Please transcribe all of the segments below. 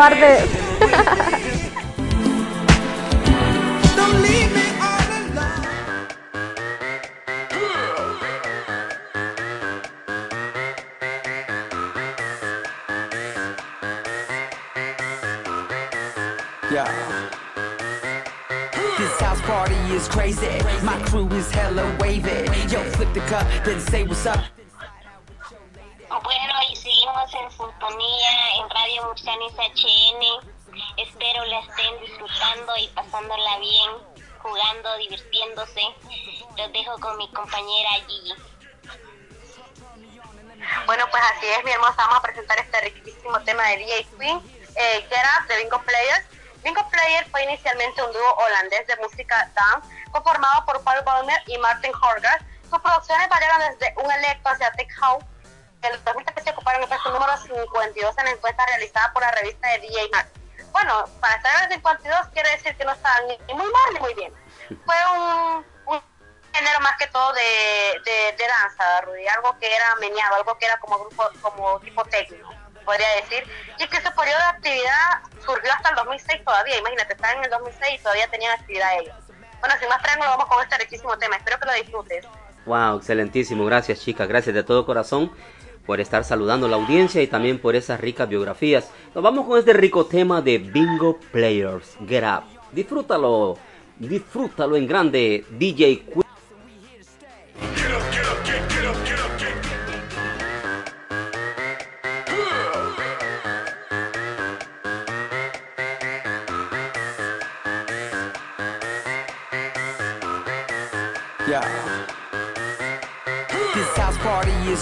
No Ballmer y Martin Horgas. Sus producciones variaron desde un electro hacia tech house. En el 2013 ocuparon el puesto número 52 en la encuesta realizada por la revista de DJ Mag. Bueno, para estar en el 52 quiere decir que no estaban ni muy mal ni muy bien. Fue un, género más que todo de, de, de danza, algo que era meneado, algo que era como grupo, como tipo técnico, podría decir, y que su periodo de actividad surgió hasta el 2006 todavía, imagínate, están en el 2006 y todavía tenían actividad ellos. Bueno, sin más preámbulo, vamos con este riquísimo tema, espero que lo disfrutes. Wow, excelentísimo. Gracias, chicas. Gracias de todo corazón por estar saludando a la audiencia y también por esas ricas biografías. Nos vamos con este rico tema de Bingo Players. Get Up. Disfrútalo. Disfrútalo en grande, DJ.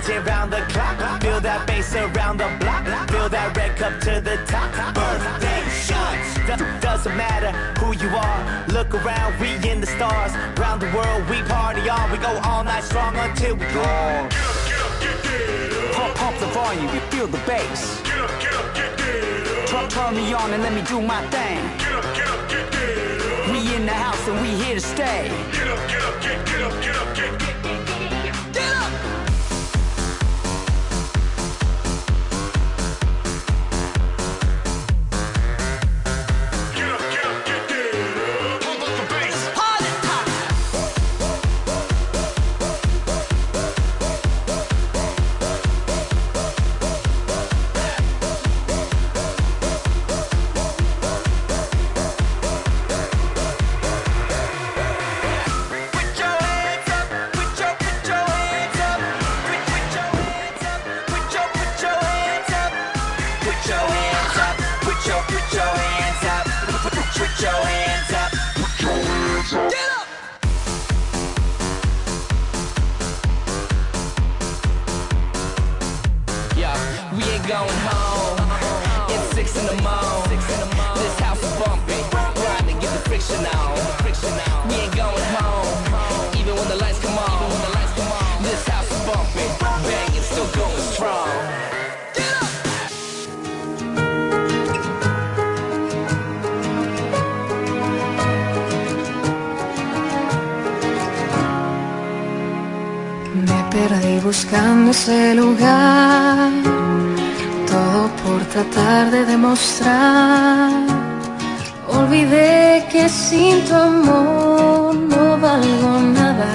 Raging round the clock. Feel that bass around the block. Feel that red cup to the top. Birthday shots. Do- Doesn't matter who you are. Look around, we in the stars. Round the world, we party on. We go all night strong until we gone. Pump, pump the volume, you feel the bass. Turn, turn me on and let me do my thing. We in the house and we here to stay. Yeah, ese lugar, todo por tratar de demostrar. Olvidé que sin tu amor no valgo nada.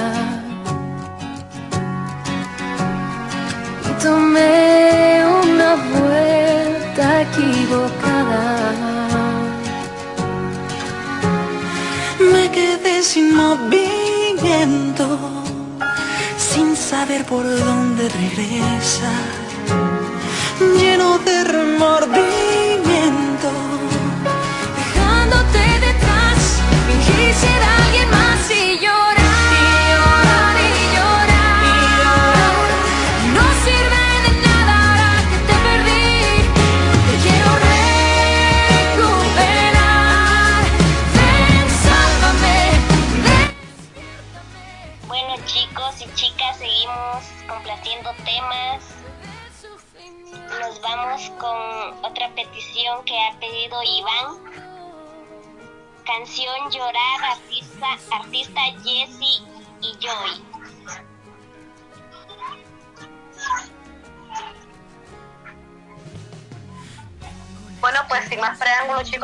Y tomé una vuelta equivocada. Me quedé sin movimiento sin saber por dónde regresa,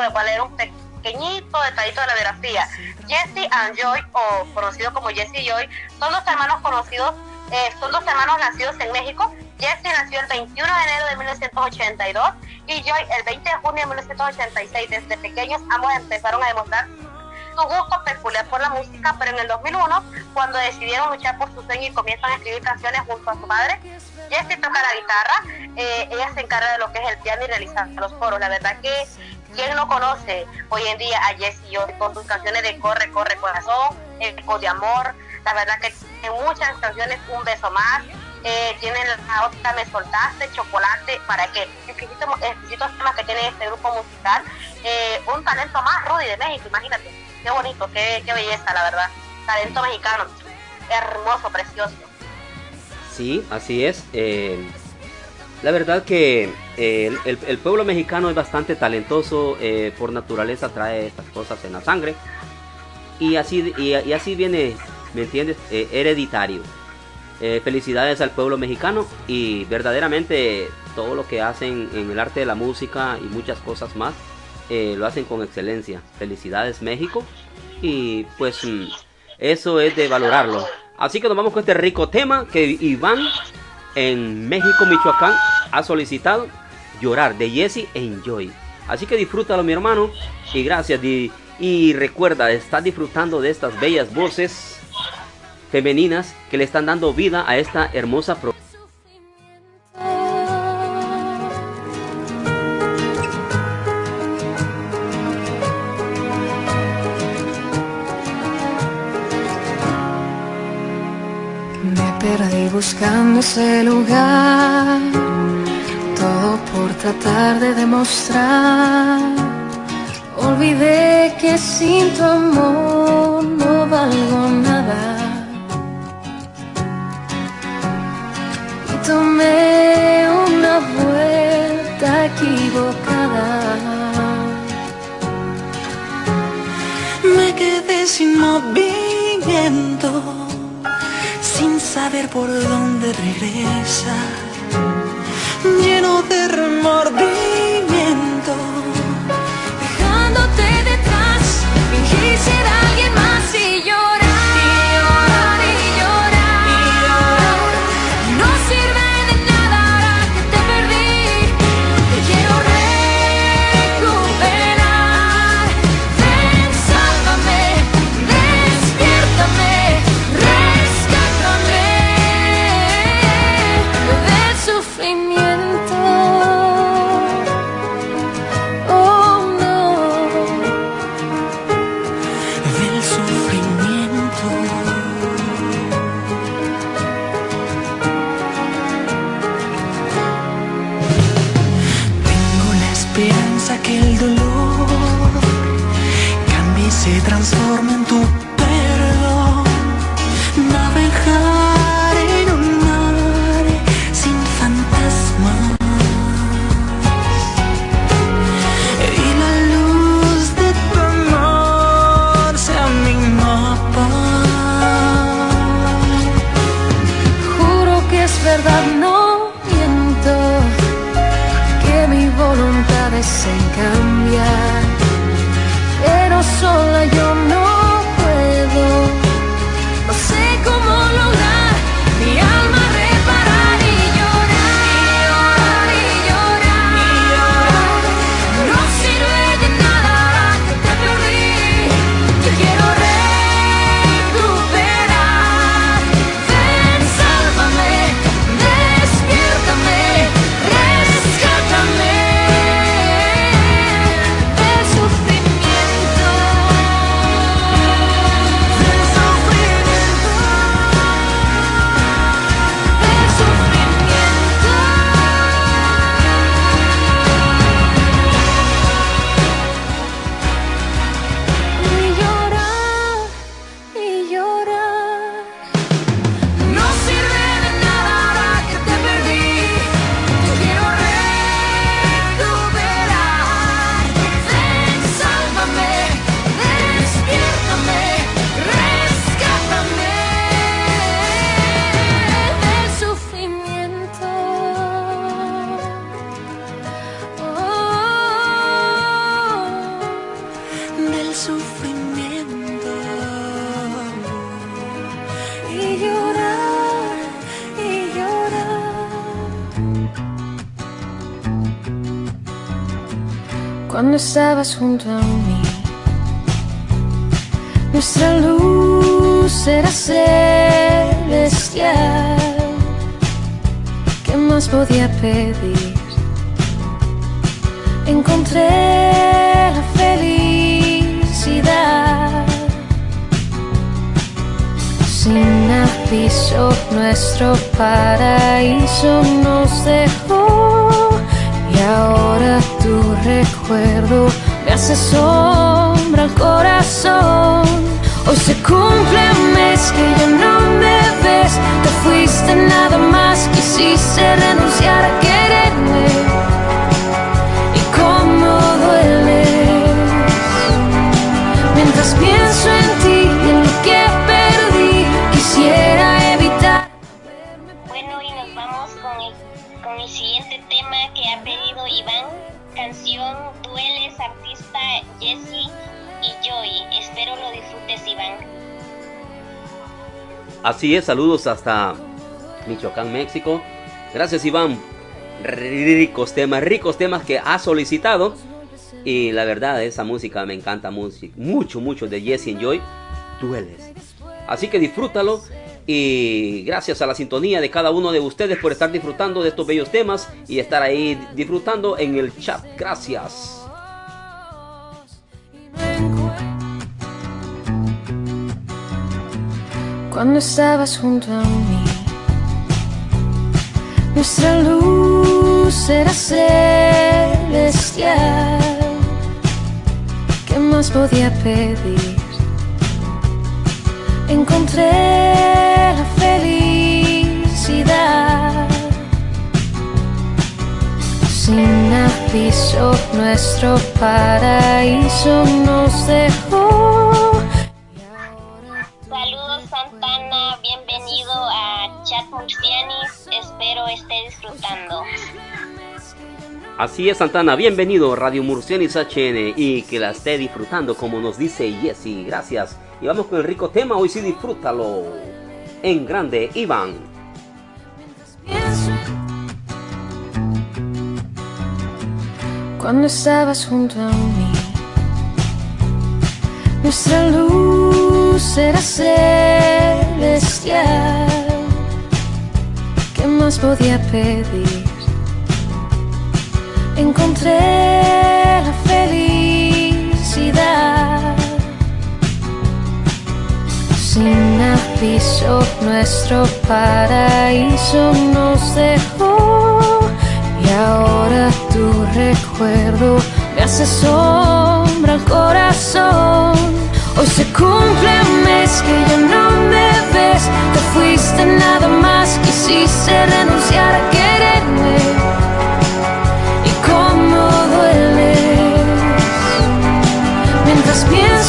les voy a leer un pequeñito detallito de la biografía. Jesse and Joy, o conocido como Jesse y Joy, son dos hermanos conocidos, eh, son dos hermanos nacidos en México. Jesse nació el 21 de enero de 1982 y Joy el 20 de junio de 1986. Desde pequeños ambos empezaron a demostrar su gusto peculiar por la música, pero en el 2001, cuando decidieron luchar por su sueño y comienzan a escribir canciones junto a su madre, Jessie toca la guitarra, eh, ella se encarga de lo que es el piano y realizar los coros. La verdad que quien no conoce hoy en día a Jessie Joy con sus canciones de Corre, Corre Corazón, Eco de Amor, la verdad que tiene muchas canciones, Un Beso Más, eh, tienen la otra Me Soltaste, Chocolate, ¿para qué? Exquisitos, exquisitos temas que tiene este grupo musical. Eh, un talento más, Rudy, de México, imagínate. Qué bonito, qué, qué belleza, la verdad. Talento mexicano, hermoso, precioso. Sí, así es. Eh, la verdad que eh, el, pueblo mexicano es bastante talentoso, eh, por naturaleza trae estas cosas en la sangre. Y así, y, así viene, ¿me entiendes? Eh, hereditario. Felicidades al pueblo mexicano y verdaderamente todo lo que hacen en el arte de la música y muchas cosas más lo hacen con excelencia. Felicidades México y pues mm, eso es de valorarlo. Así que nos vamos con este rico tema que Iván en México, Michoacán ha solicitado llorar de Jesse Enjoy. Así que disfrútalo mi hermano y gracias y, y recuerda estás disfrutando de estas bellas voces femeninas que le están dando vida a esta hermosa pro buscando ese lugar, todo por tratar de demostrar. Olvidé que sin tu amor no valgo nada. Y tomé una vuelta equivocada. Me quedé sin movimiento, saber por dónde regresa, lleno de remordimiento. Cuando estabas junto a mí. Nuestra luz era celestial. ¿Qué más podía pedir? Encontré la felicidad. Sin aviso nuestro paraíso nos dejó y ahora tu recuerdo me hace sombra al corazón. Hoy se cumple un mes que ya no me ves, te fuiste nada más, quisiste renunciar a quererme. Así es, saludos hasta Michoacán, México. Gracias Iván. Ricos temas, ricos temas que ha solicitado. Y la verdad, esa música me encanta mucho, mucho, de Jesse Joy. Dueles. Así que disfrútalo. Y gracias a la sintonía de cada uno de ustedes por estar disfrutando de estos bellos temas y estar ahí disfrutando en el chat. Gracias. Cuando estabas junto a mí. Nuestra luz era celestial. ¿Qué más podía pedir? Encontré la felicidad. Sin aviso nuestro paraíso nos dejó. Espero esté disfrutando. Así es, Santana. Bienvenido, Radio Murcianis HN. Y que la esté disfrutando, como nos dice Jesse. Gracias. Y vamos con el rico tema. Hoy sí, disfrútalo. En grande, Iván. cuando estabas junto a mí. Nuestra luz era celestial. ¿Qué más podía pedir? Encontré la felicidad. Sin aviso nuestro paraíso nos dejó y ahora tu recuerdo me hace sombra al corazón. Hoy se cumple un mes que ya no me ves, te fuiste nada más, quisiste renunciar a quererme. Y cómo dueles mientras pienso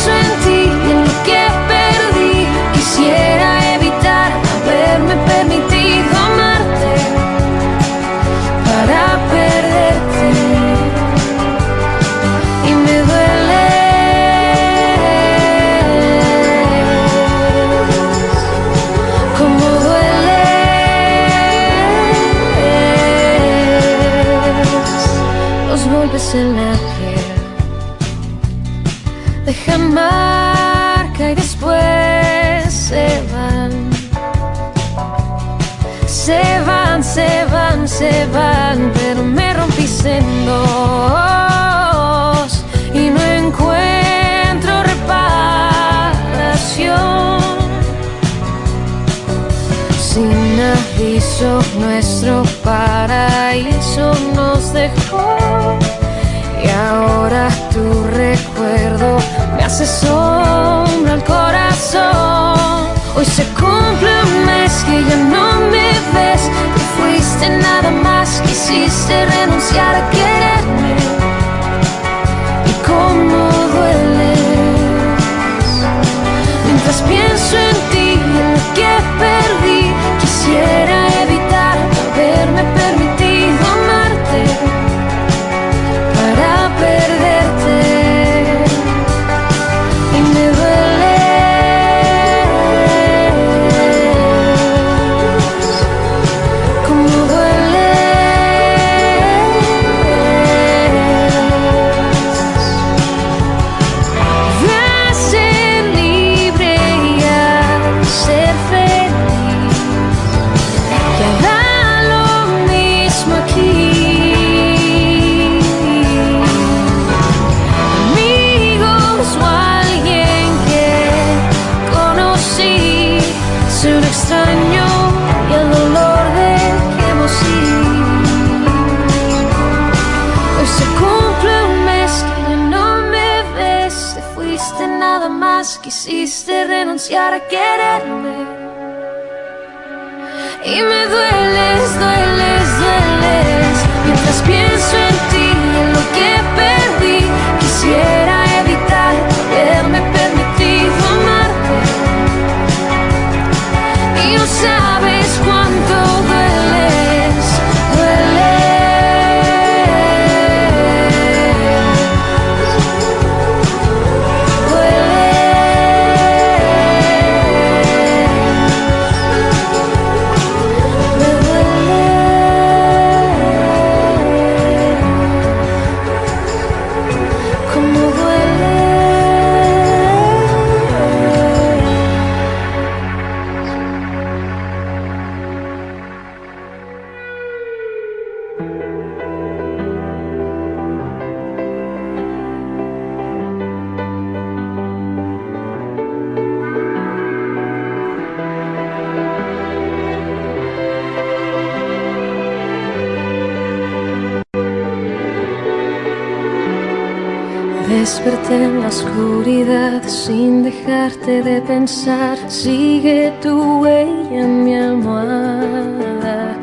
en la piel. Dejan marca y después se van. Se van, se van, se van, pero me rompiste en dos y no encuentro reparación. Sin aviso nuestro paraíso nos dejó ahora tu recuerdo me hace sombra al corazón. Hoy se cumple un mes que ya no me ves, te fuiste nada más, quisiste renunciar a quererme. Renunciar a quererme. Y me dueles, dueles, dueles. Mientras pienso dejarte de pensar. Sigue tu huella en mi almohada.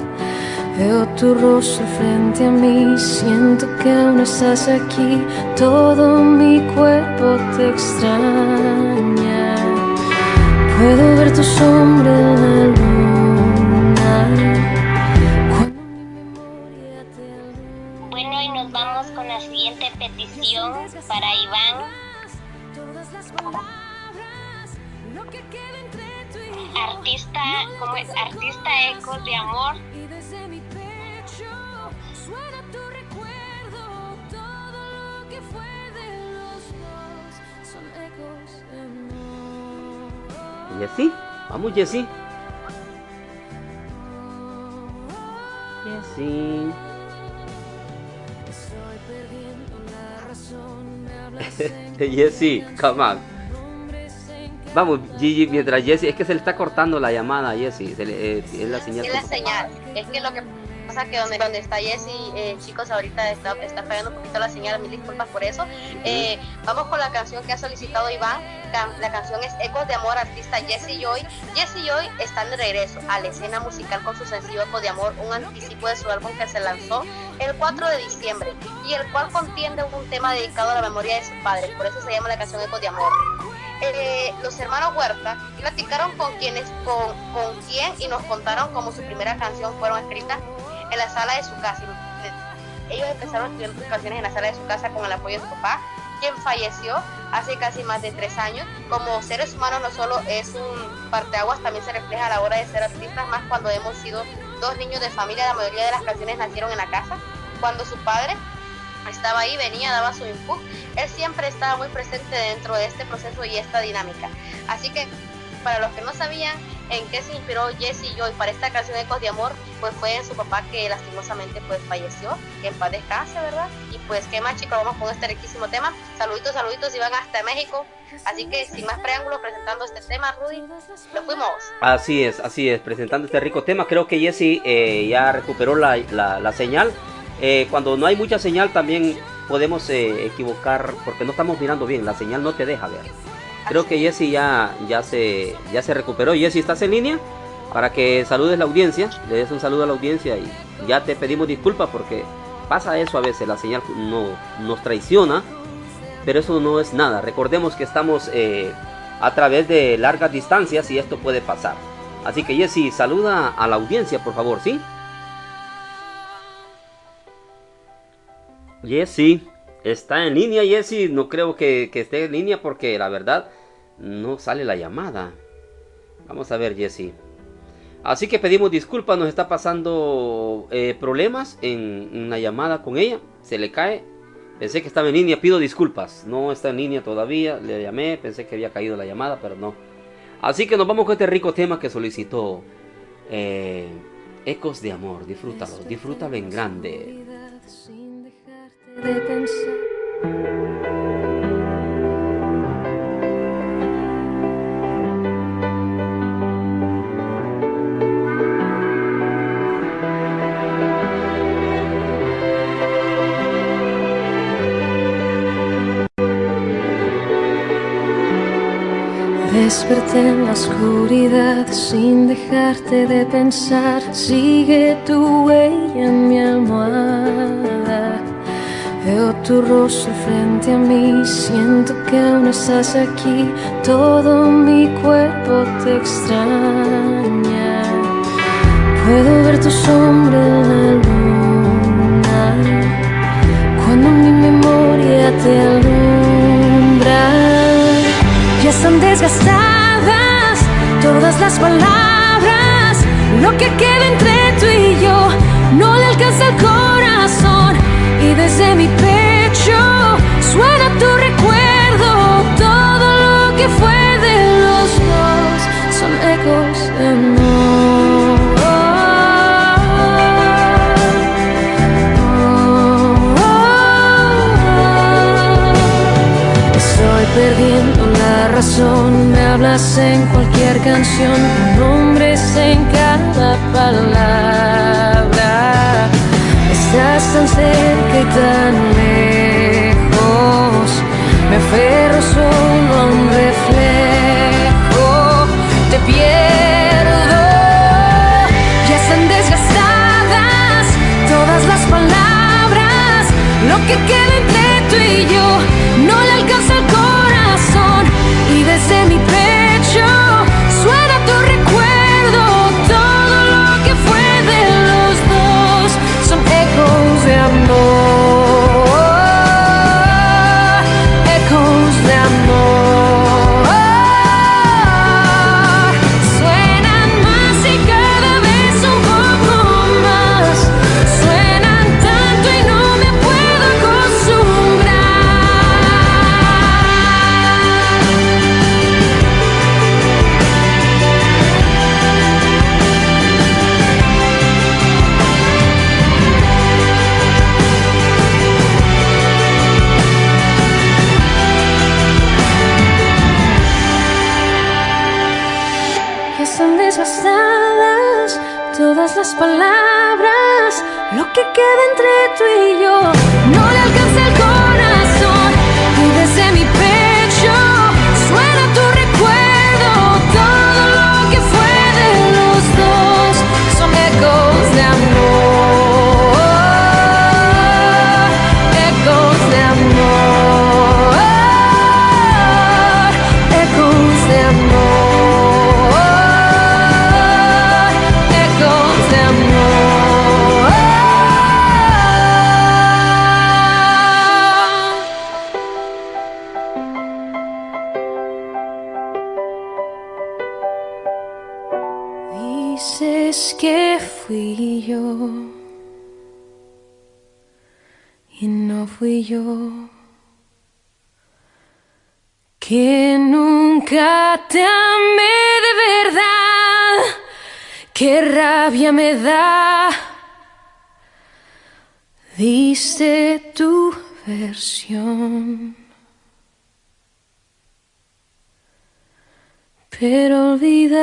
Veo tu rostro frente a mí, siento que aún estás aquí. Todo mi cuerpo te extraña. Puedo ver tu sombra en la luna. Cuando. Bueno, y nos vamos con la siguiente petición para Iván. Artista, como es? Artista Ecos de Amor. Y desde mi pecho suena tu recuerdo. Todo lo que fue de los dos son ecos de amor. Jessy, vamos Jessy. Jessy. Estoy perdiendo la razón. Me hablas en Jessy, come on. Vamos, Gigi, mientras Jessy, es que se le está cortando la llamada a Jessy. se le- eh, es la señal. Es la señal. Es que lo que pasa que donde, donde está Jessy, eh, chicos, ahorita está, está fallando un poquito la señal. Mil disculpas por eso. Eh, vamos con la canción que ha solicitado Iván. Can- la canción es Ecos de Amor, artista Jesse Joy. Jesse Joy está de regreso a la escena musical con su sencillo Ecos de Amor, un anticipo de su álbum que se lanzó el 4 de diciembre y el cual contiene un tema dedicado a la memoria de sus padres. Por eso se llama la canción Ecos de Amor. Eh, los hermanos Huerta platicaron con quienes, con, con quién y nos contaron cómo su primera canción fueron escritas en la sala de su casa. Ellos empezaron a escribir sus canciones en la sala de su casa con el apoyo de su papá, quien falleció hace casi más de tres años. Como seres humanos no solo es un parteaguas, también se refleja a la hora de ser artistas, más cuando hemos sido dos niños de familia, la mayoría de las canciones nacieron en la casa. Cuando su padre estaba ahí, venía, daba su input, él siempre estaba muy presente dentro de este proceso y esta dinámica. Así que para los que no sabían en qué se inspiró Jesse Joy para esta canción Ecos de Amor, pues fue en su papá que lastimosamente pues falleció, que en paz descanse, ¿verdad? Y pues qué más chicos, vamos con este riquísimo tema. Saluditos, saluditos, y van hasta México. Así que sin más preámbulos, presentando este tema, Rudy, lo fuimos. Así es, así es, presentando este rico tema. Creo que Jessy eh, ya recuperó la, la- la señal. Eh, cuando no hay mucha señal también podemos eh, equivocar porque no estamos mirando bien, la señal no te deja ver. Creo que Jessy ya, ya, se, ya se recuperó. Jessy, ¿estás en línea? Para que saludes la audiencia, le des un saludo a la audiencia y ya te pedimos disculpas porque pasa eso a veces, la señal no, nos traiciona, pero eso no es nada. Recordemos que estamos eh, a través de largas distancias y esto puede pasar. Así que Jessy, saluda a la audiencia, por favor, ¿sí? Jessy, está en línea, Jessy. No creo que, esté en línea porque la verdad no sale la llamada. Vamos a ver, Jessy. Así que pedimos disculpas, nos está pasando eh, problemas en una llamada con ella. Se le cae. Pensé que estaba en línea, pido disculpas. No está en línea todavía. Le llamé, pensé que había caído la llamada, pero no. Así que nos vamos con este rico tema que solicitó eh, Ecos de Amor. Disfrútalo, disfrútalo en grande de pensar. Desperté en la oscuridad sin dejarte de pensar. Sigue tu huella en mi almohada. Veo tu rostro frente a mí, siento que aún estás aquí. Todo mi cuerpo te extraña. Puedo ver tu sombra en la luna cuando mi memoria te alumbra. Ya están desgastadas todas las palabras. Lo que queda entre tú y yo no le alcanza el corazón. Y desde mi pecho suena tu recuerdo. Todo lo que fue de los dos son ecos de amor. Estoy perdiendo la razón, me hablas en cualquier canción, con nombres en cada palabra. Estás tan cerca y tan lejos, me aferro solo a un reflejo, que queda entre tú y yo Que nunca te amé de verdad. Qué rabia me da. Diste tu versión. Pero olvidaste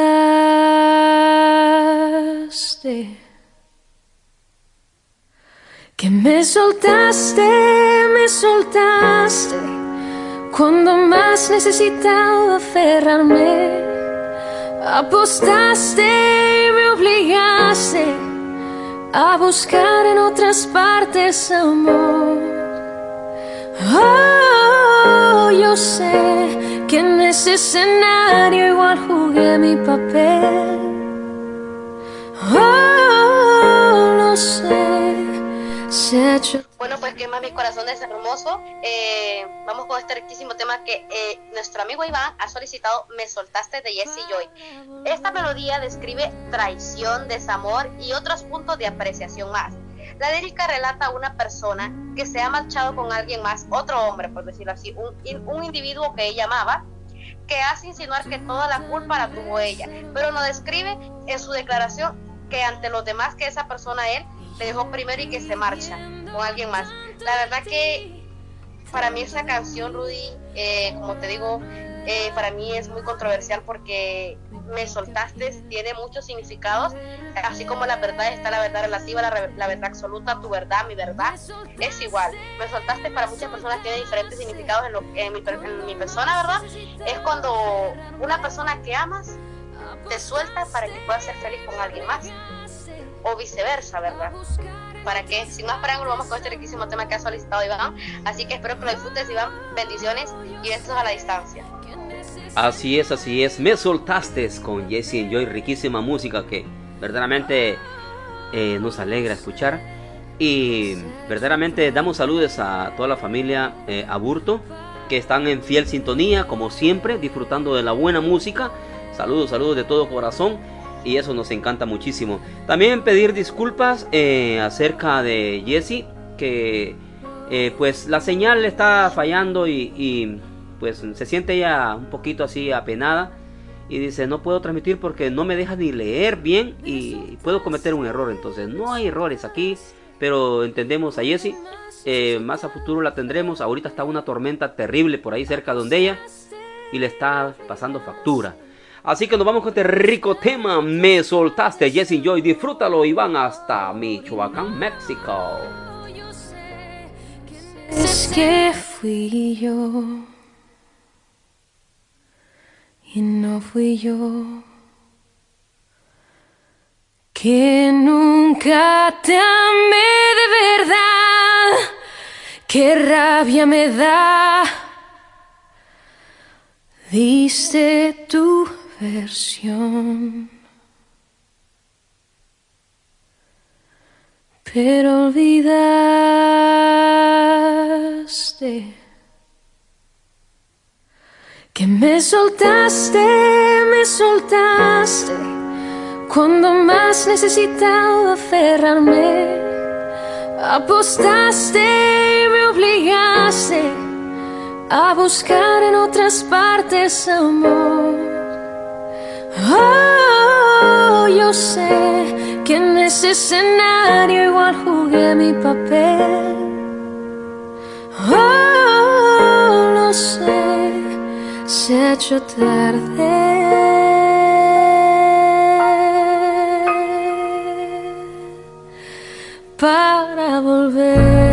que me soltaste, me soltaste cuando más necesitaba aferrarme. Apostaste y me obligaste a buscar en otras partes amor. Oh, yo sé que en ese escenario igual jugué mi papel. Oh, lo sé, se ha hecho Bueno, pues que más mi corazón es hermoso. Eh, vamos con este riquísimo tema que eh, nuestro amigo Iván ha solicitado Me soltaste de Jesse Joy. Esta melodía describe traición, desamor y otros puntos de apreciación más. La lírica relata a una persona que se ha marchado con alguien más, otro hombre, por decirlo así, un, un individuo que ella amaba, que hace insinuar que toda la culpa la tuvo ella, pero no describe en su declaración que ante los demás que esa persona él le dejó primero y que se marcha con alguien más. La verdad que para mí esa canción, Rudy, eh, como te digo, eh, para mí es muy controversial porque me soltaste tiene muchos significados, así como la verdad está la verdad relativa, la, la verdad absoluta, tu verdad, mi verdad, es igual. Me soltaste para muchas personas tiene diferentes significados en, lo, en, mi, en mi persona, ¿verdad? Es cuando una persona que amas te suelta para que puedas ser feliz con alguien más, o viceversa, ¿verdad? para que sin más preámbulo vamos con este riquísimo tema que ha solicitado Iván. Así que espero que lo disfrutes, Iván. Bendiciones y besos a la distancia. Así es, así es. Me soltaste con Jesse Enjoy, riquísima música que verdaderamente eh, nos alegra escuchar. Y verdaderamente damos saludos a toda la familia eh, Aburto, que están en fiel sintonía, como siempre, disfrutando de la buena música. Saludos, saludos de todo corazón. Y eso nos encanta muchísimo. También pedir disculpas eh, acerca de Jesse, que eh, pues la señal le está fallando y, pues se siente ella un poquito así apenada. Y dice, no puedo transmitir porque no me deja ni leer bien y puedo cometer un error. Entonces, no hay errores aquí, pero entendemos a Jessie. Eh, más a futuro la tendremos. Ahorita está una tormenta terrible por ahí cerca donde ella y le está pasando factura. Así que nos vamos con este rico tema. Me soltaste, Jessie Joy. Disfrútalo y van hasta Michoacán, México. Es que fui yo y no fui yo que nunca te amé de verdad. Qué rabia me da. Diste tu versión. Pero olvidaste que me soltaste, me soltaste cuando más necesitaba aferrarme. Apostaste y me obligaste a buscar en otras partes amor. Oh, yo sé que en ese escenario igual jugué mi papel. Oh, lo sé, se ha hecho tarde para volver.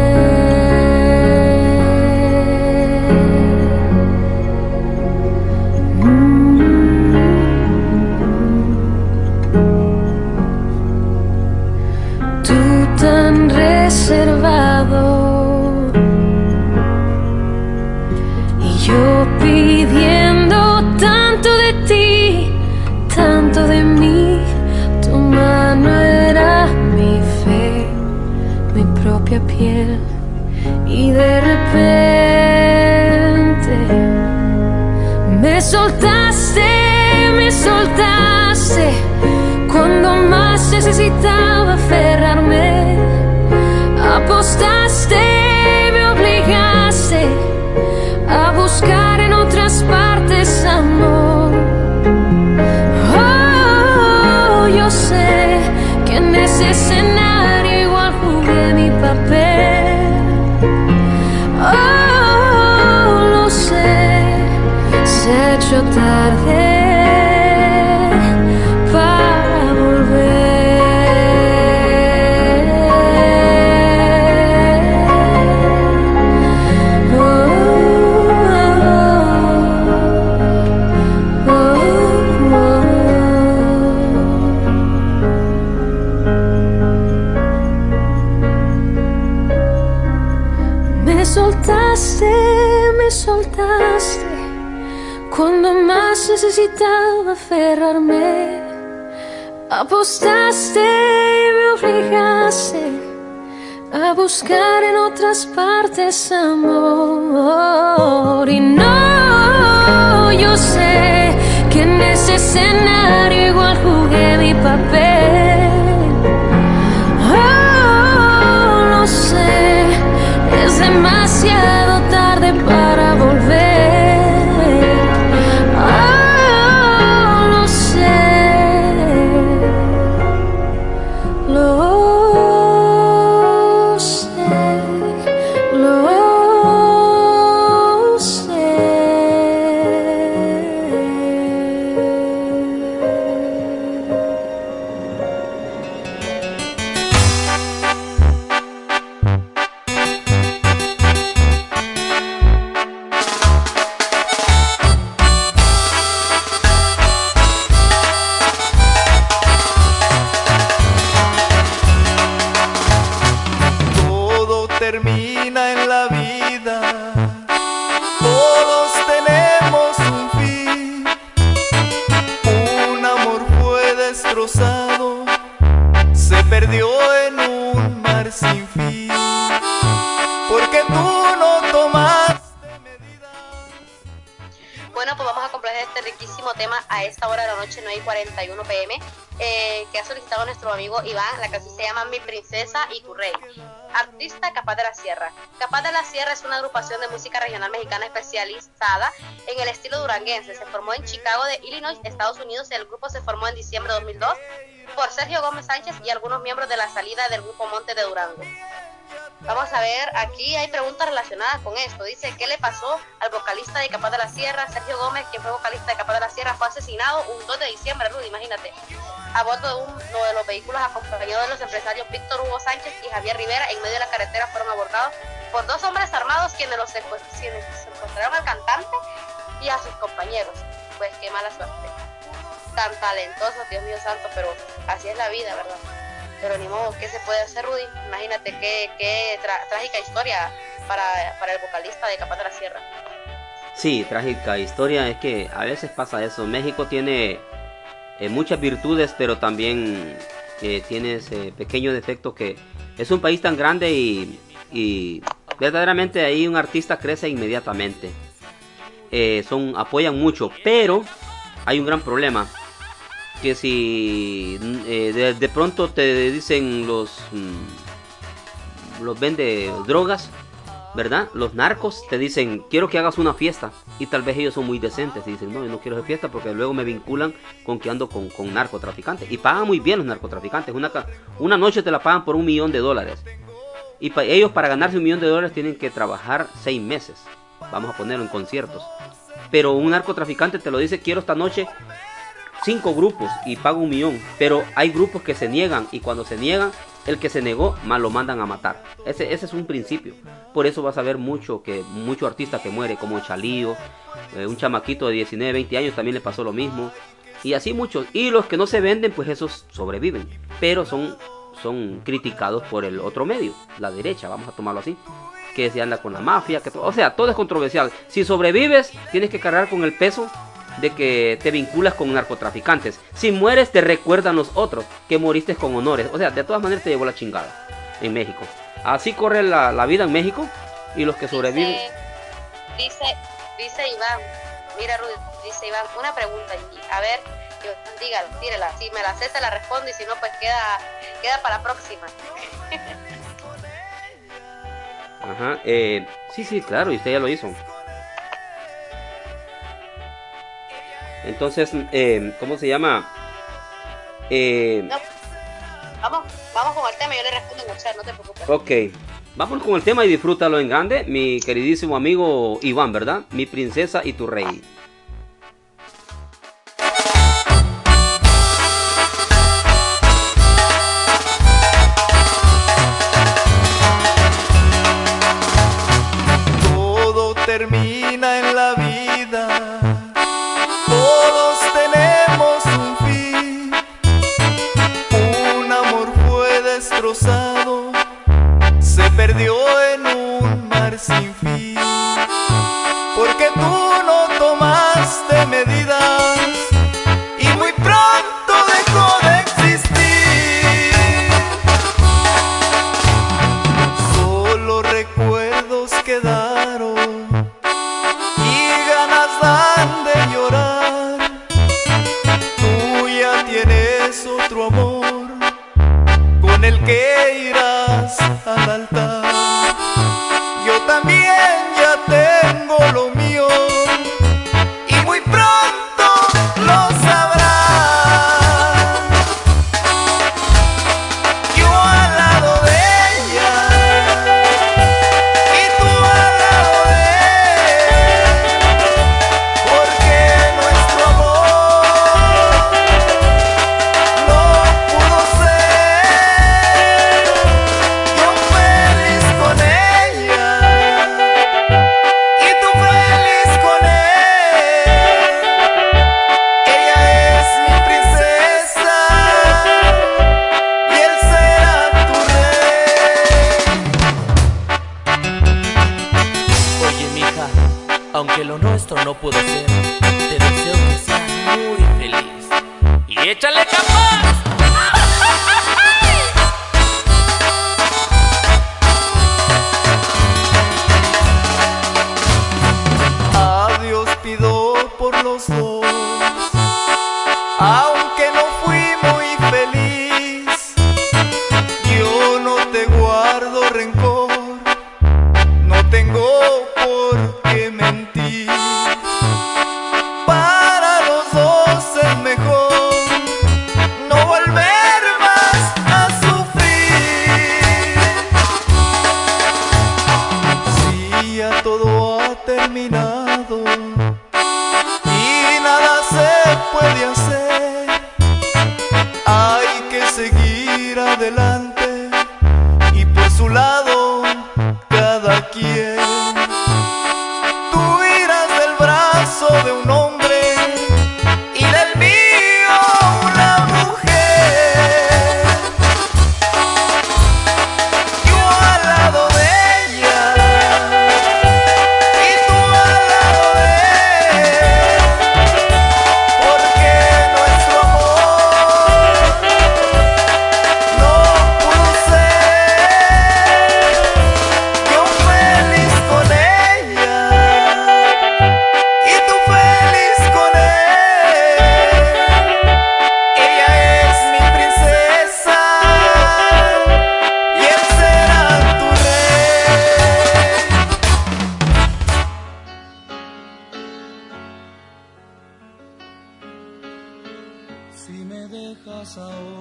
Reservado y yo pidiendo tanto de ti, tanto de mí. Tu mano era mi fe, mi propia piel y de repente me soltaste, me soltaste cuando más necesitaba aferrarme. Tarde aferrarme. Apostaste y me obligaste a buscar en otras partes amor. Y no, yo sé que en ese escenario igual jugué mi papel. Oh, lo sé, es demasiado Artista Capaz de la Sierra. Capaz de la Sierra es una agrupación de música regional mexicana especializada en el estilo duranguense. Se formó en Chicago de Illinois, Estados Unidos, el grupo se formó en diciembre de 2002 por Sergio Gómez Sánchez y algunos miembros de la salida del grupo Monte de Durango. Vamos a ver, aquí hay preguntas relacionadas con esto. Dice, ¿qué le pasó al vocalista de Capaz de la Sierra, Sergio Gómez, que fue vocalista de Capaz de la Sierra, fue asesinado un 2 de diciembre, Rudy, imagínate, a bordo de uno de los vehículos acompañado de los empresarios Víctor Hugo Sánchez y Javier Rivera en medio de la carretera fueron abordados por dos hombres armados quienes los secuestraron al cantante y a sus compañeros. Pues qué mala suerte. Tan talentosos, Dios mío santo, pero así es la vida, ¿verdad? Pero ni modo, ¿qué se puede hacer, Rudy? Imagínate qué, qué trágica historia para, para el vocalista de Capaz de la Sierra. Sí, trágica historia. Es que a veces pasa eso. México tiene eh, muchas virtudes, pero también eh, tiene ese pequeño defecto que es un país tan grande y, y verdaderamente ahí un artista crece inmediatamente. Eh, son apoyan mucho, pero hay un gran problema que si mm, eh, de, de pronto te dicen los mm, los vende drogas ¿verdad? Los narcos te dicen, quiero que hagas una fiesta. Y tal vez ellos son muy decentes y dicen, no, yo no quiero hacer fiesta porque luego me vinculan con que ando con, con narcotraficantes. Y pagan muy bien los narcotraficantes. Una, una noche te la pagan por un millón de dólares. Y ellos para ganarse un millón de dólares tienen que trabajar seis meses. Vamos a ponerlo en conciertos. Pero un narcotraficante te lo dice, quiero esta noche cinco grupos y pago un millón. Pero hay grupos que se niegan y cuando se niegan, el que se negó, más lo mandan a matar. Ese, es un principio. Por eso vas a ver mucho que mucho artista que muere, como Chalío, eh, un chamaquito de 19, 20 años también le pasó lo mismo. Y así muchos. Y los que no se venden, pues esos sobreviven. Pero son, son criticados por el otro medio, la derecha, vamos a tomarlo así. Que se anda con la mafia, que o sea, todo es controversial. Si sobrevives, tienes que cargar con el peso de que te vinculas con narcotraficantes. Si mueres, te recuerdan los otros que moriste con honores. O sea, de todas maneras te llevó la chingada en México. Así corre la, la vida en México y los que sobreviven. Dice, dice, Iván, mira Rudy, dice Iván, una pregunta a ver, Iván, dígala, tírela, si me la sé te la respondo y si no pues queda, queda para la próxima. Ajá, eh, sí, sí, claro, y usted ya lo hizo. Entonces, eh, ¿cómo se llama? Eh, No, vamos, vamos con el tema, yo le respondo en el chat, no te preocupes. ok, vamos con el tema y disfrútalo en grande, mi queridísimo amigo Iván, ¿verdad? Mi princesa y tu rey. Aunque lo nuestro no pudo ser, te deseo que seas muy feliz. Y échale capaz.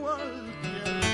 cualquier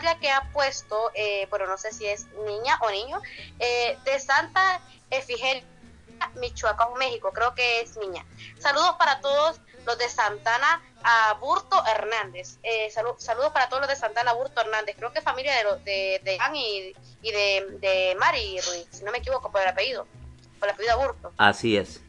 historia que ha puesto, eh, bueno, no sé si es niña o niño, eh, de Santa Efigelia, Michoacán, México, creo que es niña. Saludos para todos los de Santana a Burto Hernández. Eh, saludos para todos los de Santana Burto Hernández. Creo que familia de, los de, de y, de, de, Mari Ruiz, si no me equivoco, por el apellido. Por el apellido Burto. Así es.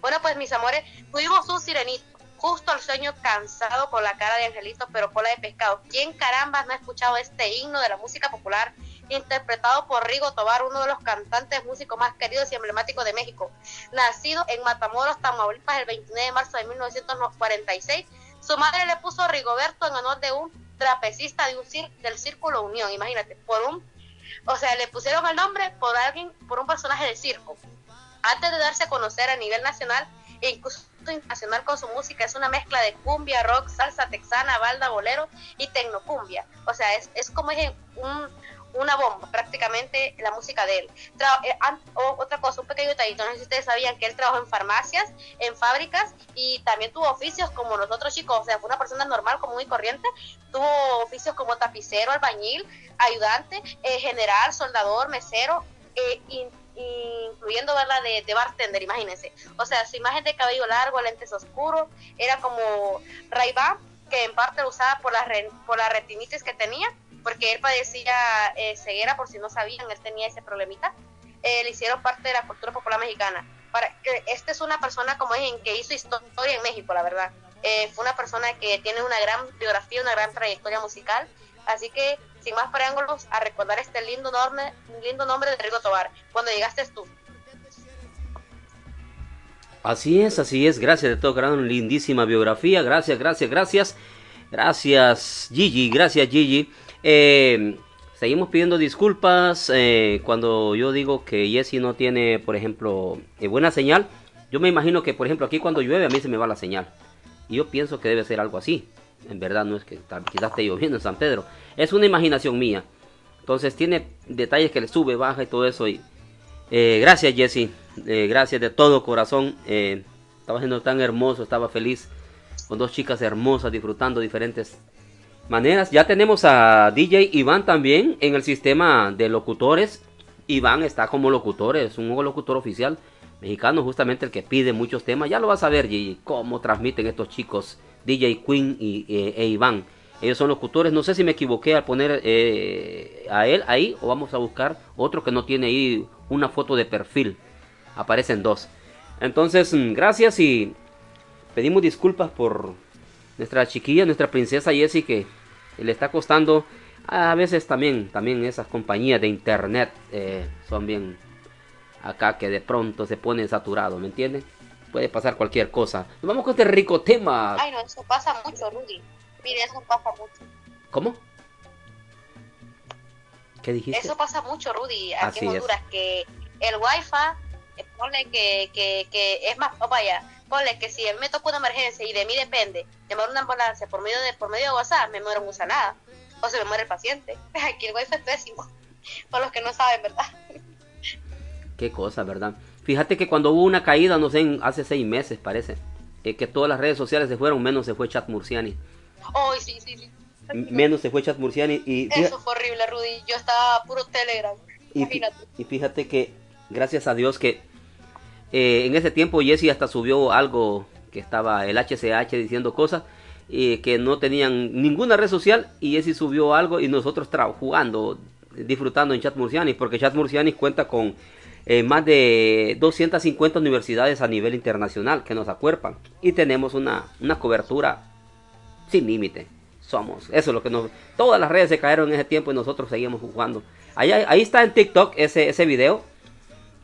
Bueno, pues mis amores, tuvimos un sirenito justo al sueño cansado con la cara de angelito pero cola de pescado. ¿Quién caramba no ha escuchado este himno de la música popular interpretado por Rigo Tobar, uno de los cantantes músicos más queridos y emblemáticos de México? Nacido en Matamoros, Tamaulipas, el 29 de marzo de 1946, su madre le puso Rigoberto en honor de un trapecista de un cir del Círculo Unión, imagínate, por un, o sea, le pusieron el nombre por alguien, por un personaje del circo. Antes de darse a conocer a nivel nacional, e incluso internacional con su música, es una mezcla de cumbia, rock, salsa texana, balda, bolero y tecnocumbia. O sea, es, es como es un, una bomba prácticamente la música de él. Tra- eh, otra cosa, un pequeño detallito, no sé si ustedes sabían que él trabajó en farmacias, en fábricas y también tuvo oficios como los otros chicos, o sea, fue una persona normal, común y corriente, tuvo oficios como tapicero, albañil, ayudante, eh, general, soldador, mesero, eh, incluyendo verla de, de bartender, imagínense. O sea, su imagen de cabello largo, lentes oscuros, era como ray que en parte lo usaba por la, re- por la retinitis que tenía, porque él padecía eh, ceguera, por si no sabían, él tenía ese problemita. Eh, le hicieron parte de la cultura popular mexicana. Para que esta es una persona como en que hizo historia en México, la verdad. Eh, fue una persona que tiene una gran biografía, una gran trayectoria musical. Así que, sin más preámbulos, a recordar este lindo nombre, lindo nombre de Rigo Tobar. Cuando llegaste tú. Así es, así es. Gracias de todo, gran lindísima biografía. Gracias, gracias, gracias. Gracias, Gigi. Gracias, Gigi. Eh, seguimos pidiendo disculpas eh, cuando yo digo que Jesse no tiene, por ejemplo, eh, buena señal. Yo me imagino que, por ejemplo, aquí cuando llueve a mí se me va la señal. Y yo pienso que debe ser algo así. En verdad no es que quizás esté lloviendo en San Pedro. Es una imaginación mía. Entonces tiene detalles que le sube, baja y todo eso. Eh, gracias Jesse, Eh, gracias de todo corazón. Eh, estaba siendo tan hermoso, estaba feliz con dos chicas hermosas disfrutando diferentes maneras. Ya tenemos a DJ Iván también en el sistema de locutores. Iván está como locutor, es un locutor oficial mexicano, justamente el que pide muchos temas. Ya lo vas a ver, Gigi, cómo transmiten estos chicos, DJ Queen y, eh, e Iván. Ellos son locutores. No sé si me equivoqué al poner eh, a él ahí o vamos a buscar otro que no tiene ahí una foto de perfil. Aparecen dos. Entonces, mm, gracias y pedimos disculpas por nuestra chiquilla, nuestra princesa Jessie que le está costando a veces también, también esas compañías de internet eh, son bien acá que de pronto se ponen saturados, ¿me entienden? Puede pasar cualquier cosa. Nos vamos con este rico tema. Ay, no, eso pasa mucho, Rudy. Mire, eso pasa mucho. ¿Cómo? ¿Qué dijiste? Eso pasa mucho, Rudy, aquí Así en es. Honduras, que el wifi, eh, ponle que, que, que es más, oh, vaya, ponle que si a mí me toca una emergencia y de mí depende, llamar una ambulancia por medio de, por medio de WhatsApp, me muero en nada, o se me muere el paciente. Aquí el wifi es pésimo, por los que no saben, ¿verdad? Qué cosa, ¿verdad? Fíjate que cuando hubo una caída, no sé, en- hace seis meses parece, eh, que todas las redes sociales se fueron, menos se fue Chat Murciani. Ay, sí, sí, Menos se fue Chat Murciani y, fija- Eso fue horrible, Rudy. Yo estaba puro Telegram. Imagínate. y fíjate que, gracias a Dios que eh, en ese tiempo Jesse hasta subió algo que estaba el HCH diciendo cosas y que no tenían ninguna red social y Jesse subió algo y nosotros jugando, disfrutando en Chat Murciani, porque Chat Murciani cuenta con eh, más de 250 universidades a nivel internacional que nos acuerpan y tenemos una, una cobertura sin límite. Somos, eso es lo que nos... Todas las redes se cayeron en ese tiempo y nosotros seguimos jugando. Ahí, ahí está en TikTok ese, ese video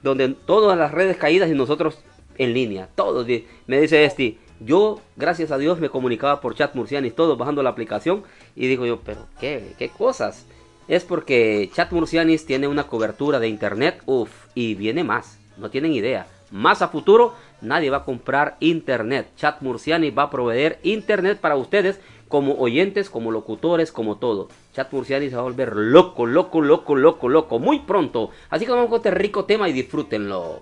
donde todas las redes caídas y nosotros en línea. Todos, me dice este, yo gracias a Dios me comunicaba por chat Murciani, todos bajando la aplicación y digo yo, pero qué, qué cosas. Es porque Chat Murcianis tiene una cobertura de internet, uff, y viene más, no tienen idea. Más a futuro, nadie va a comprar internet. Chat Murciani va a proveer internet para ustedes como oyentes, como locutores, como todo. Chat Murciani se va a volver loco, loco, loco, loco, loco, muy pronto. Así que vamos con este rico tema y disfrútenlo.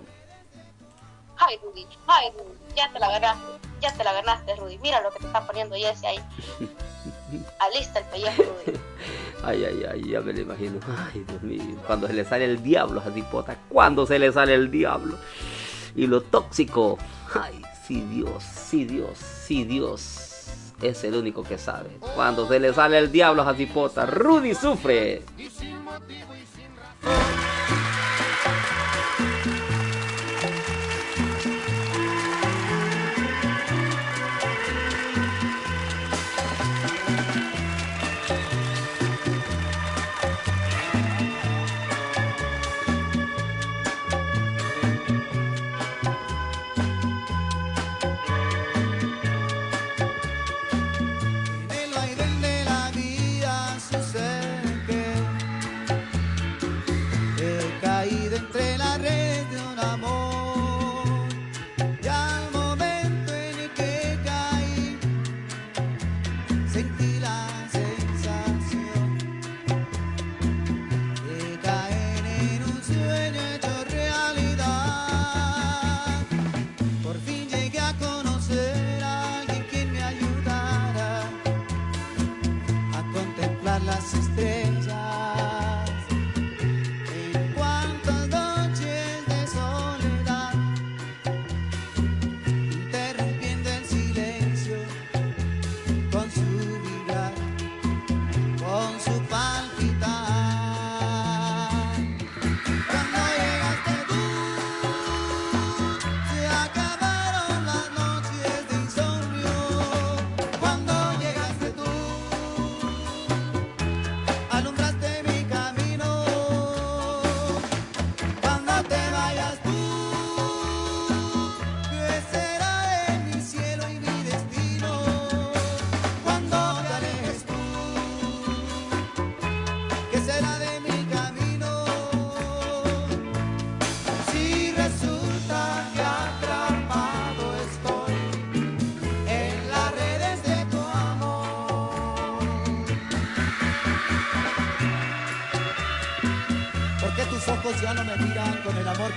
Ay, Rudy. Ay, Rudy. Ya te la ganaste. Ya te la ganaste, Rudy. Mira lo que te está poniendo Jesse ahí. Alista el pellejo, Rudy. Ay, ay, ay, ya me lo imagino. Ay, Dios mío, cuando se le sale el diablo a cuando se le sale el diablo. Y lo tóxico. Ay, sí, Dios, sí, Dios, sí, Dios. Es el único que sabe. Cuando se le sale el diablo a Rudy sufre. ¿Por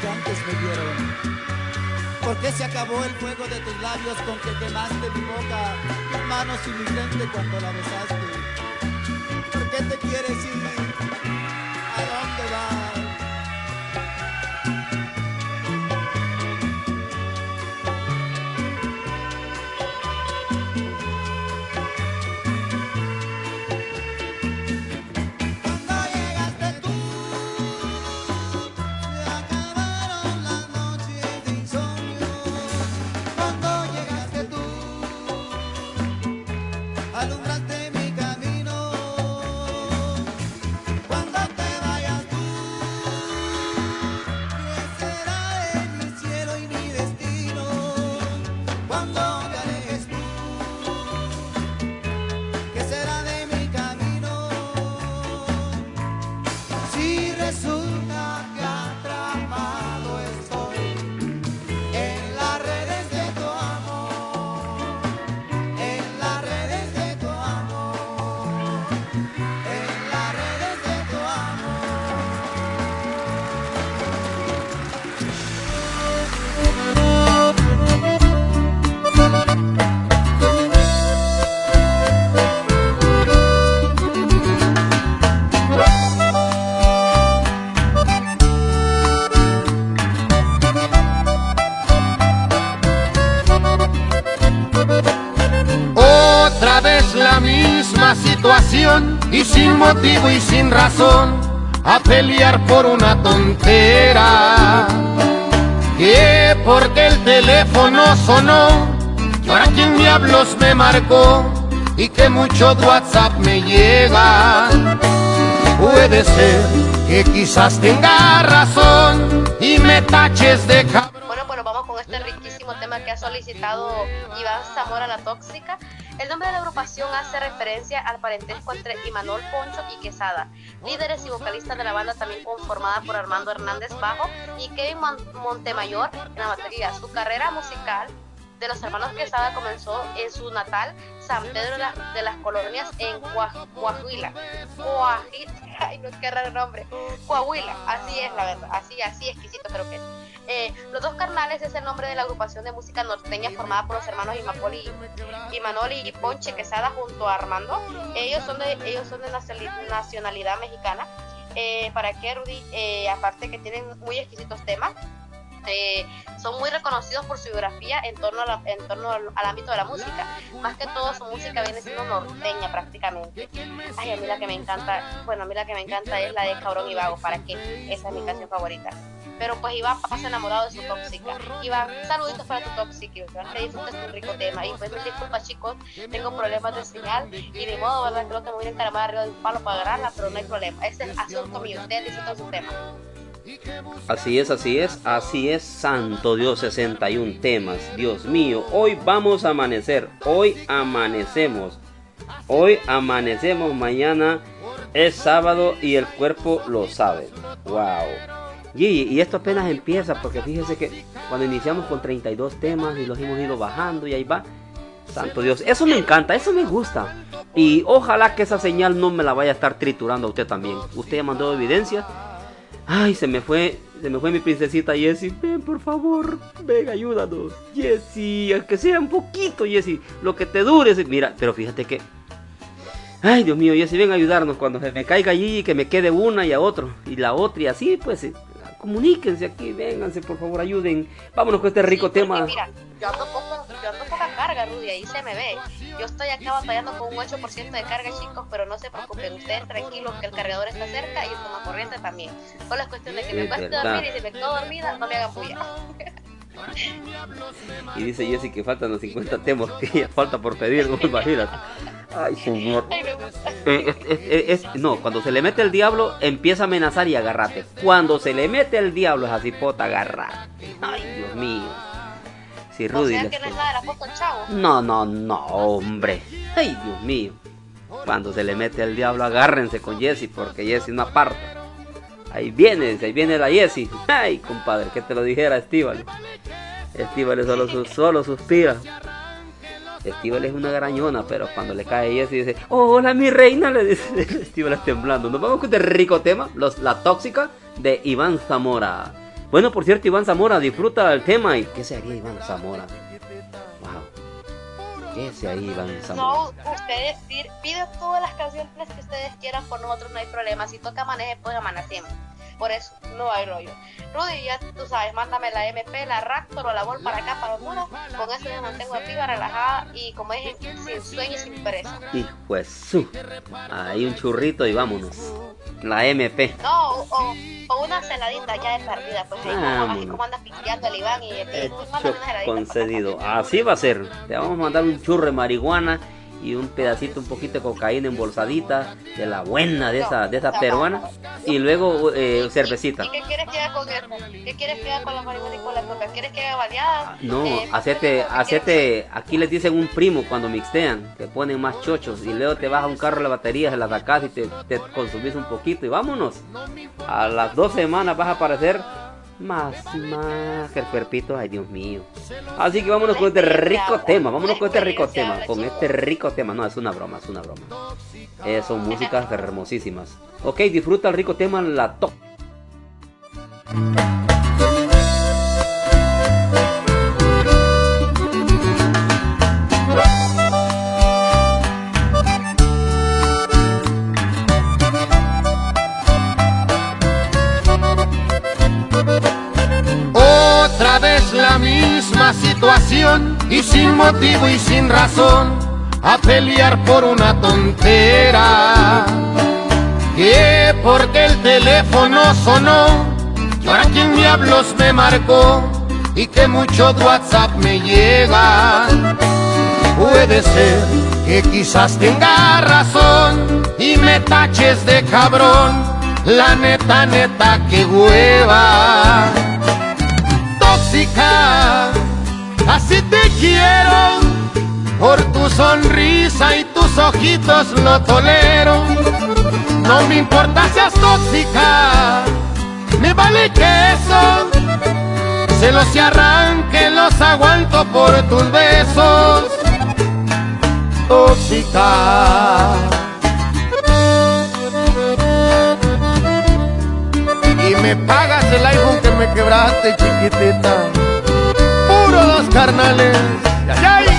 que antes me dieron? ¿Por qué se acabó el fuego de tus labios con que quemaste mi boca, tus manos y mi frente cuando la besaste? ¿Por qué te quieres ir? Motivo y sin razón a pelear por una tontera. Que porque el teléfono sonó, y ahora quién diablos me marcó y que mucho WhatsApp me llega. Puede ser que quizás tenga razón y me taches de cabrón. Que ha solicitado Iván Zamora la Tóxica. El nombre de la agrupación hace referencia al parentesco entre Imanol Poncho y Quesada, líderes y vocalistas de la banda también conformada por Armando Hernández Bajo y Kevin Mon- Montemayor en la batería. Su carrera musical de los hermanos Quesada comenzó en su natal San Pedro de, la- de las Colonias en Coa- Coahuila. Coahuila, ay no, qué raro nombre. Coahuila, así es la verdad, así, así exquisito creo que es. Eh, los dos carnales es el nombre de la agrupación de música norteña formada por los hermanos Imapoli y Manoli y Ponche Quesada junto a Armando. Ellos son de, ellos son de nacionali- nacionalidad mexicana. Eh, ¿Para qué, Rudy? Eh, aparte que tienen muy exquisitos temas. eh, son muy reconocidos por su biografía en torno, a la- en torno al, al ámbito de la música. Más que todo su música viene siendo norteña prácticamente. Ay, a mí la que me encanta, bueno, a mí la que me encanta es la de Cabrón y Vago, ¿para qué? Esa es mi canción favorita. Pero pues Iván pasa enamorado de su tóxica. Iván, saluditos para tu tóxica, Iván, que disfrutes un rico tema. Y pues me disculpa chicos, tengo problemas de señal y de modo, ¿verdad? Creo que me voy a encaramar arriba de un palo para agarrarla, pero no hay problema. Ese es asunto mío, ustedes disfrutan su tema. Así es, así es, así es, Santo Dios, 61 temas. Dios mío, hoy vamos a amanecer, hoy amanecemos, hoy amanecemos, mañana es sábado y el cuerpo lo sabe. Wow. Gigi, y esto apenas empieza porque fíjese que cuando iniciamos con 32 temas y los hemos ido bajando y ahí va. Santo Dios, eso me encanta, eso me gusta. Y ojalá que esa señal no me la vaya a estar triturando a usted también. Usted ya mandó evidencia. Ay, se me fue, se me fue mi princesita Jessie. Ven, por favor, ven, ayúdanos. Jessie, aunque sea un poquito, Jessie, lo que te dure. Mira, pero fíjate que... Ay, Dios mío, Jessie, ven a ayudarnos cuando se me caiga allí, que me quede una y a otro, y la otra, y así, pues, comuníquense aquí, vénganse, por favor, ayuden. Vámonos con este rico tema. Mira, yo ando, poco, yo ando poca carga, Rudy, ahí se me ve. Yo estoy acá batallando con un 8% de carga, chicos, pero no se preocupen, ustedes tranquilos que el cargador está cerca y el toma corriente también. Solo es cuestión de que me Es cueste dormir y si me quedo dormida, no me hagan bulla. Y dice Jessie que faltan los 50 temas que ya falta por pedir, no imagínate. Ay, señor. Eh, es- es- es- no, cuando se le mete el diablo, empieza a amenazar y agarrate. Cuando se le mete el diablo, es así, pota, agarrate. Ay, Dios mío. Si O Rudy. sea que no es nada de la foto, chavo. No, no, no, hombre. Ay, Dios mío. Cuando se le mete el diablo, agárrense con Jesse, porque Jesse no aparta. Ahí viene, ahí viene la Jessie. Ay, compadre, que te lo dijera Estíbal. Estíbal solo, solo suspira. Estíbal es una garañona, pero cuando le cae y dice, hola mi reina, le dice Estíbal temblando. Nos vamos con este rico tema, los, La Tóxica, de Iván Zamora. Bueno, por cierto, Iván Zamora, disfruta el tema. ¿Y qué se haría Iván Zamora? Wow. ¿Qué se haría Iván Zamora? No, ustedes pid- piden todas las canciones que ustedes quieran, por nosotros no hay problema. Si toca maneje, pues amanecemos. Por eso no hay rollo. Rudy, ya tú sabes, mándame la MP, la Raptor o la Vol para acá, para Honduras. Con eso me mantengo activa, relajada y como dije, sin sueño y sin pereza. Hijo de su. Ahí un churrito y vámonos. La MP. No, o, o- o una celadita ya de perdida, pues ahí como, así Vámonos. como anda piqueando el Iván y el una celadita. concedido. Así va a ser. Te vamos a mandar un churro de marihuana y un pedacito, un poquito de cocaína embolsadita de la buena de esa, de esa peruana y luego eh, cervecita. ¿Y qué quieres que haga con eso? ¿Qué quieres que haga con la marihuana y con la coca? ¿Quieres que haga baleadas? No, Eh, hacete, hacete, aquí les dicen un primo cuando mixtean, te ponen más chochos y luego te vas a un carro de baterías, se la sacas y te, te consumís un poquito y vámonos. A las dos semanas vas a aparecer más, más que el cuerpito, ay Dios mío. Así que vámonos con este rico tema, vámonos con este rico tema, con este rico tema. No, es una broma, es una broma. Eh, son músicas hermosísimas. Ok, disfruta el rico tema, la top. Misma situación y sin motivo y sin razón a pelear por una tontera. Que porque el teléfono sonó y ahora quién diablos me marcó y que mucho WhatsApp me llega. Puede ser que quizás tenga razón y me taches de cabrón. La neta, neta, que hueva tóxica, así te quiero. Por tu sonrisa y tus ojitos lo tolero. No me importa seas tóxica, me vale que eso. Se los arranque, los aguanto por tus besos. Tóxica. Y me pagas el iPhone que me quebraste, chiquitita. Puro dos carnales. ¡Ay, ay!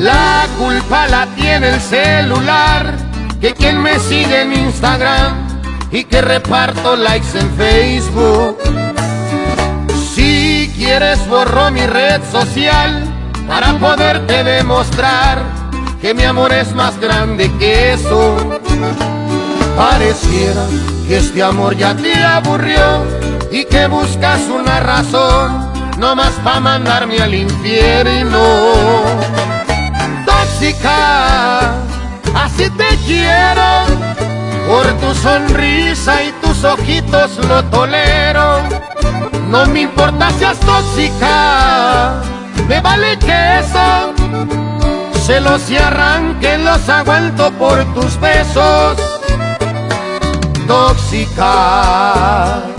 La culpa la tiene el celular, que quien me sigue en Instagram y que reparto likes en Facebook. Si quieres borro mi red social para poderte demostrar que mi amor es más grande que eso. Pareciera que este amor ya te aburrió y que buscas una razón no más para mandarme al infierno. Tóxica, así te quiero, por tu sonrisa y tus ojitos lo tolero. No me importa seas tóxica, me vale que eso. Celos y arranque los aguanto por tus besos. Tóxica.